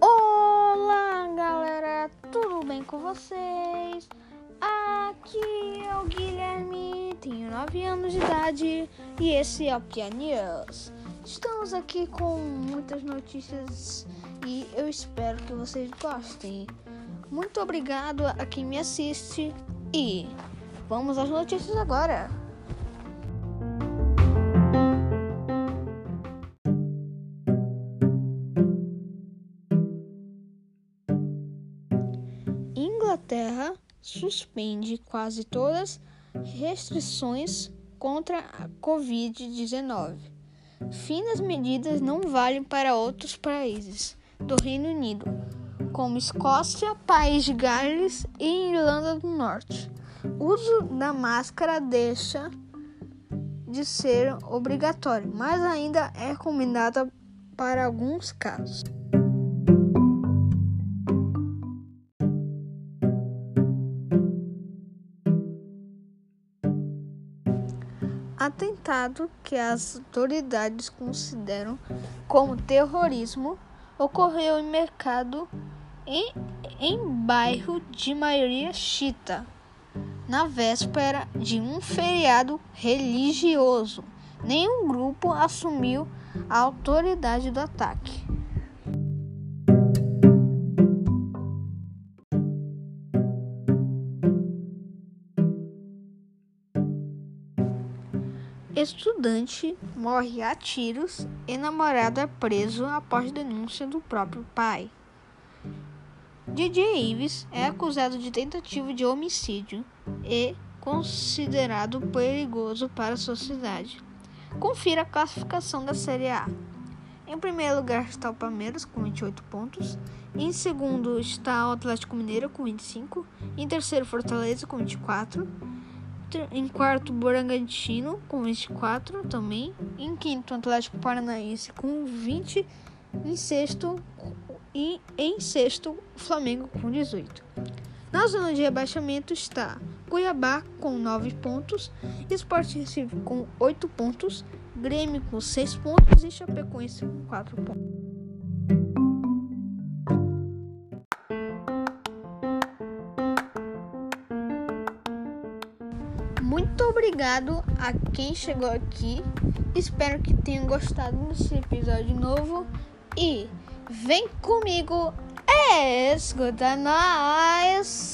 Olá, galera, tudo bem com vocês? Aqui é o Guilherme, tenho 9 anos de idade e esse é o Pia News. Estamos aqui com muitas notícias e eu espero que vocês gostem. Muito obrigado a quem me assiste e vamos às notícias agora. Inglaterra suspende quase todas restrições contra a Covid-19. Fim das medidas não valem para outros países do Reino Unido, como Escócia, País de Gales e Irlanda do Norte. O uso da máscara deixa de ser obrigatório, mas ainda é recomendada para alguns casos. Atentado que as autoridades consideram como terrorismo ocorreu em mercado em, em bairro de maioria chita, na véspera de um feriado religioso. Nenhum grupo assumiu a autoridade do ataque. Estudante morre a tiros e namorado é preso após denúncia do próprio pai. DJ Ives é acusado de tentativa de homicídio e considerado perigoso para a sociedade. Confira a classificação da Série A. Em primeiro lugar está o Palmeiras com 28 pontos. Em segundo está o Atlético Mineiro com 25. Em terceiro, Fortaleza com 24 em quarto, Bragantino com 24 também. Em quinto, Atlético Paranaense com 20. Em sexto, e em sexto, Flamengo com 18. Na zona de rebaixamento está Cuiabá com 9 pontos, Sport Recife com 8 pontos, Grêmio com 6 pontos e Chapecoense com 4 pontos. Muito obrigado a quem chegou aqui. Espero que tenham gostado desse episódio novo. E vem comigo, escuta nós!